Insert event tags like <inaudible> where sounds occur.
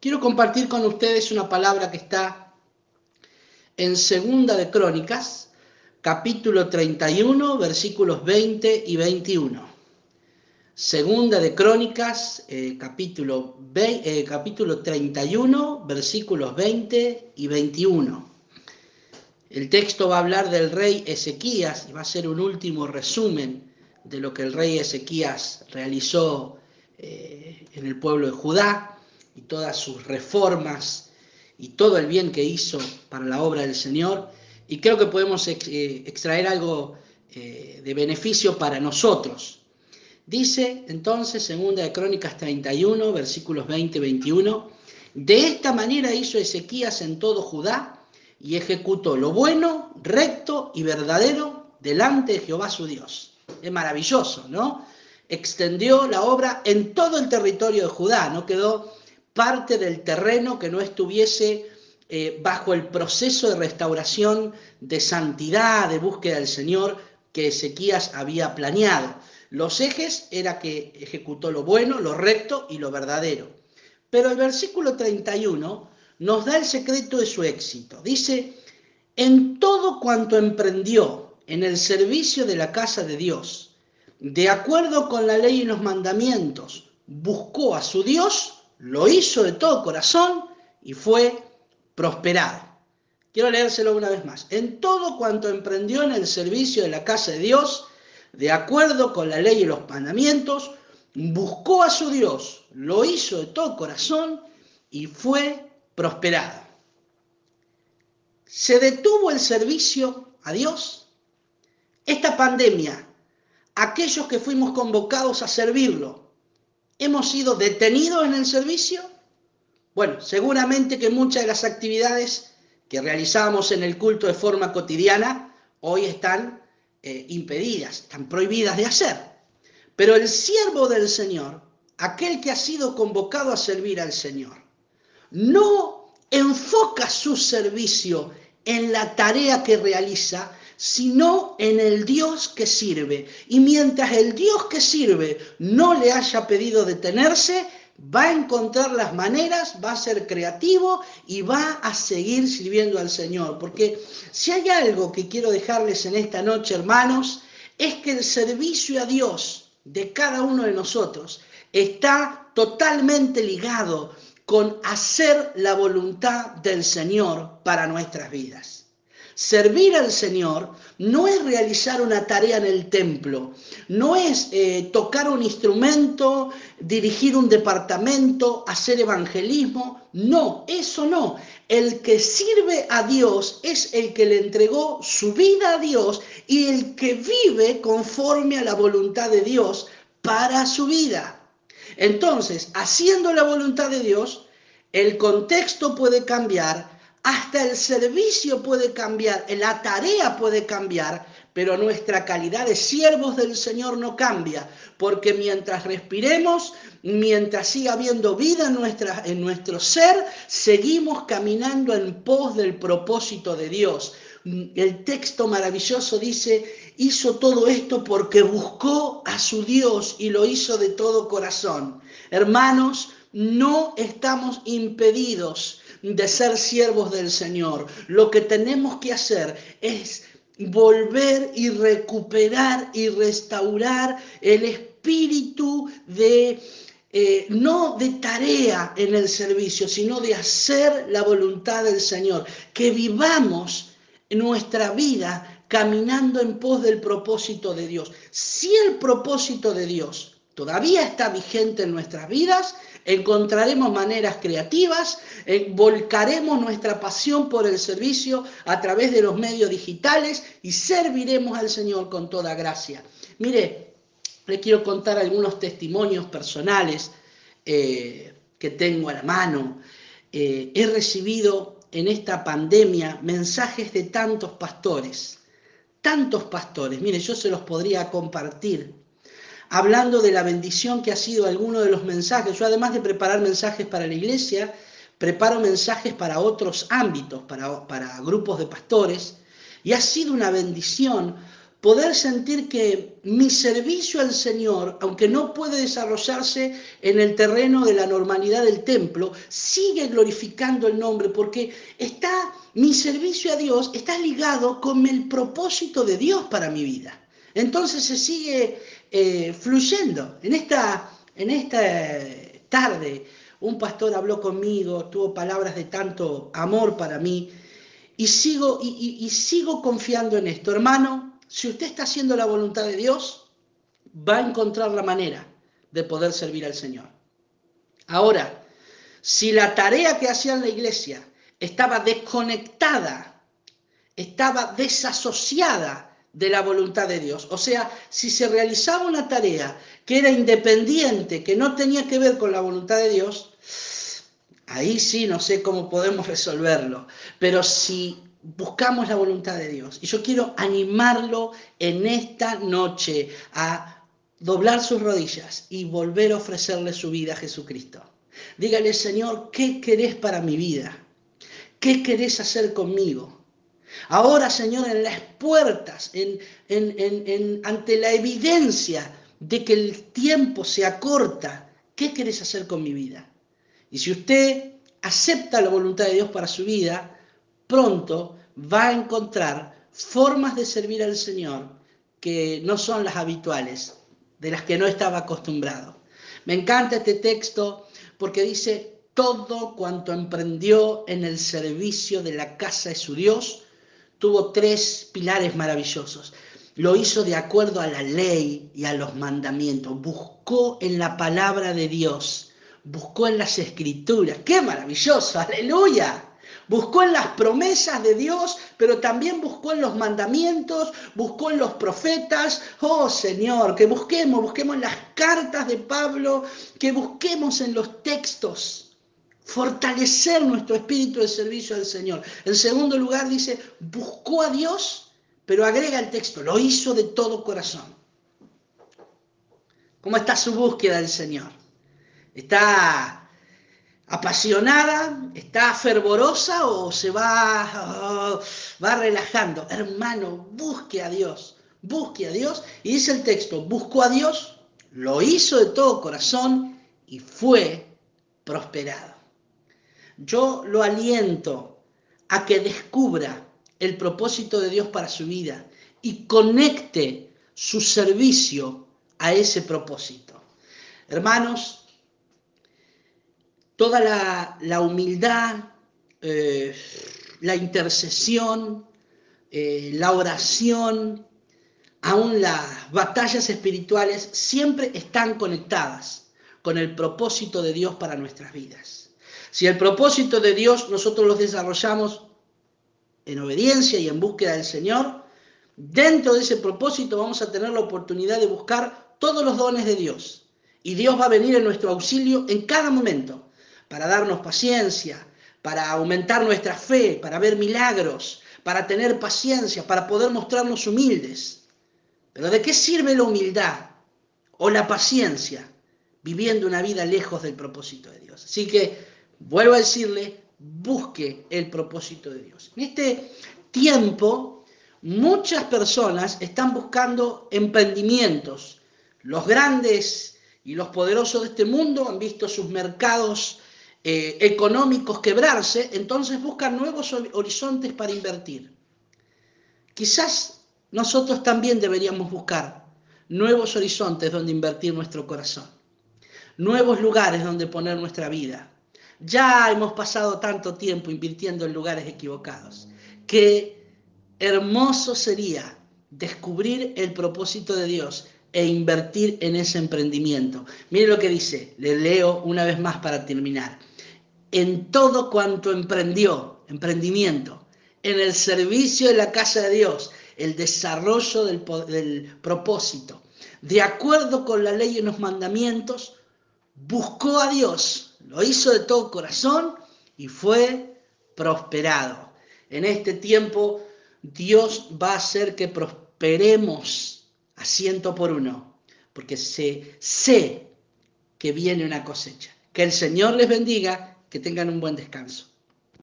quiero compartir con ustedes una palabra que está en Segunda de Crónicas, capítulo 31, versículos 20 y 21. Segunda de Crónicas, eh, capítulo, eh, capítulo 31, versículos 20 y 21. El texto va a hablar del rey Ezequías y va a ser un último resumen de lo que el rey Ezequías realizó eh, en el pueblo de Judá y todas sus reformas y todo el bien que hizo para la obra del Señor. Y creo que podemos eh, extraer algo eh, de beneficio para nosotros. Dice entonces, segunda de Crónicas 31, versículos 20 y 21, de esta manera hizo Ezequías en todo Judá y ejecutó lo bueno, recto y verdadero delante de Jehová su Dios. Es maravilloso, ¿no? Extendió la obra en todo el territorio de Judá, no quedó parte del terreno que no estuviese eh, bajo el proceso de restauración, de santidad, de búsqueda del Señor que Ezequías había planeado. Los ejes era que ejecutó lo bueno, lo recto y lo verdadero. Pero el versículo 31 nos da el secreto de su éxito. Dice, en todo cuanto emprendió en el servicio de la casa de Dios, de acuerdo con la ley y los mandamientos, buscó a su Dios, lo hizo de todo corazón y fue prosperado. Quiero leérselo una vez más. En todo cuanto emprendió en el servicio de la casa de Dios, de acuerdo con la ley y los mandamientos, buscó a su Dios, lo hizo de todo corazón y fue prosperado. ¿Se detuvo el servicio a Dios? Esta pandemia, aquellos que fuimos convocados a servirlo, ¿hemos sido detenidos en el servicio? Bueno, seguramente que muchas de las actividades que realizábamos en el culto de forma cotidiana hoy están eh, impedidas, están prohibidas de hacer. Pero el siervo del Señor, aquel que ha sido convocado a servir al Señor, no enfoca su servicio en la tarea que realiza, sino en el Dios que sirve. Y mientras el Dios que sirve no le haya pedido detenerse, va a encontrar las maneras, va a ser creativo y va a seguir sirviendo al Señor. Porque si hay algo que quiero dejarles en esta noche, hermanos, es que el servicio a Dios de cada uno de nosotros está totalmente ligado con hacer la voluntad del Señor para nuestras vidas. Servir al Señor no es realizar una tarea en el templo, no es eh, tocar un instrumento, dirigir un departamento, hacer evangelismo, no, eso no. El que sirve a Dios es el que le entregó su vida a Dios y el que vive conforme a la voluntad de Dios para su vida. Entonces, haciendo la voluntad de Dios, el contexto puede cambiar, hasta el servicio puede cambiar, la tarea puede cambiar, pero nuestra calidad de siervos del Señor no cambia, porque mientras respiremos, mientras siga habiendo vida en, nuestro ser, seguimos caminando en pos del propósito de Dios. El texto maravilloso dice, hizo todo esto porque buscó a su Dios y lo hizo de todo corazón. Hermanos, no estamos impedidos de ser siervos del Señor. Lo que tenemos que hacer es volver y recuperar y restaurar el espíritu de, eh, no de tarea en el servicio, sino de hacer la voluntad del Señor. Que vivamos nuestra vida caminando en pos del propósito de Dios. Si el propósito de Dios todavía está vigente en nuestras vidas, encontraremos maneras creativas, eh, volcaremos nuestra pasión por el servicio a través de los medios digitales y serviremos al Señor con toda gracia. Mire, le quiero contar algunos testimonios personales eh, que tengo a la mano. Eh, he recibido en esta pandemia mensajes de tantos pastores, tantos pastores. Mire, yo se los podría compartir hablando de la bendición que ha sido alguno de los mensajes. Yo además de preparar mensajes para la iglesia, preparo mensajes para otros ámbitos, para, para grupos de pastores, y ha sido una bendición poder sentir que mi servicio al Señor, aunque no puede desarrollarse en el terreno de la normalidad del templo, sigue glorificando el nombre porque está mi servicio a Dios está ligado con el propósito de Dios para mi vida. Entonces se sigue eh, fluyendo. En esta, en esta tarde un pastor habló conmigo, tuvo palabras de tanto amor para mí y sigo, y, sigo confiando en esto. Hermano, si usted está haciendo la voluntad de Dios, va a encontrar la manera de poder servir al Señor. Ahora, si la tarea que hacía en la iglesia estaba desconectada, estaba desasociada de la voluntad de Dios. O sea, si se realizaba una tarea que era independiente, que no tenía que ver con la voluntad de Dios, ahí sí no sé cómo podemos <laughs> resolverlo. Pero si buscamos la voluntad de Dios, y yo quiero animarlo en esta noche a doblar sus rodillas y volver a ofrecerle su vida a Jesucristo. Dígale, Señor, ¿qué querés para mi vida? ¿Qué querés hacer conmigo? Ahora, Señor, en las puertas, ante la evidencia de que el tiempo se acorta, ¿qué querés hacer con mi vida? Y si usted acepta la voluntad de Dios para su vida, pronto va a encontrar formas de servir al Señor que no son las habituales, de las que no estaba acostumbrado. Me encanta este texto porque dice, todo cuanto emprendió en el servicio de la casa de su Dios, tuvo tres pilares maravillosos. Lo hizo de acuerdo a la ley y a los mandamientos. Buscó en la palabra de Dios. Buscó en las escrituras. ¡Qué maravilloso! ¡Aleluya! Buscó en las promesas de Dios, pero también buscó en los mandamientos, buscó en los profetas. Oh Señor, que busquemos, busquemos en las cartas de Pablo, que busquemos en los textos fortalecer nuestro espíritu de servicio al Señor. En segundo lugar dice, buscó a Dios, pero agrega el texto, lo hizo de todo corazón. ¿Cómo está su búsqueda del Señor? ¿Está apasionada? ¿Está fervorosa o se va, oh, va relajando? Hermano, busque a Dios, busque a Dios. Y dice el texto, buscó a Dios, lo hizo de todo corazón y fue prosperado yo lo aliento a que descubra el propósito de Dios para su vida y conecte su servicio a ese propósito. Hermanos, toda la, humildad, eh, la intercesión, eh, la oración, aún las batallas espirituales, siempre están conectadas con el propósito de Dios para nuestras vidas. Si el propósito de Dios nosotros los desarrollamos en obediencia y en búsqueda del Señor, dentro de ese propósito vamos a tener la oportunidad de buscar todos los dones de Dios. Y Dios va a venir en nuestro auxilio en cada momento para darnos paciencia, para aumentar nuestra fe, para ver milagros, para tener paciencia, para poder mostrarnos humildes. Pero ¿de qué sirve la humildad o la paciencia viviendo una vida lejos del propósito de Dios? Así que vuelvo a decirle, busque el propósito de Dios. En este tiempo, muchas personas están buscando emprendimientos. Los grandes y los poderosos de este mundo han visto sus mercados eh, económicos quebrarse, entonces buscan nuevos horizontes para invertir. Quizás nosotros también deberíamos buscar nuevos horizontes donde invertir nuestro corazón, nuevos lugares donde poner nuestra vida, ya hemos pasado tanto tiempo invirtiendo en lugares equivocados. Qué hermoso sería descubrir el propósito de Dios e invertir en ese emprendimiento. Mire lo que dice, le leo una vez más para terminar. En todo cuanto emprendió, emprendimiento, en el servicio de la casa de Dios, el desarrollo del, del propósito, de acuerdo con la ley y los mandamientos, buscó a Dios lo hizo de todo corazón y fue prosperado. En este tiempo Dios va a hacer que prosperemos a ciento por uno, porque sé, sé que viene una cosecha. Que el Señor les bendiga, que tengan un buen descanso.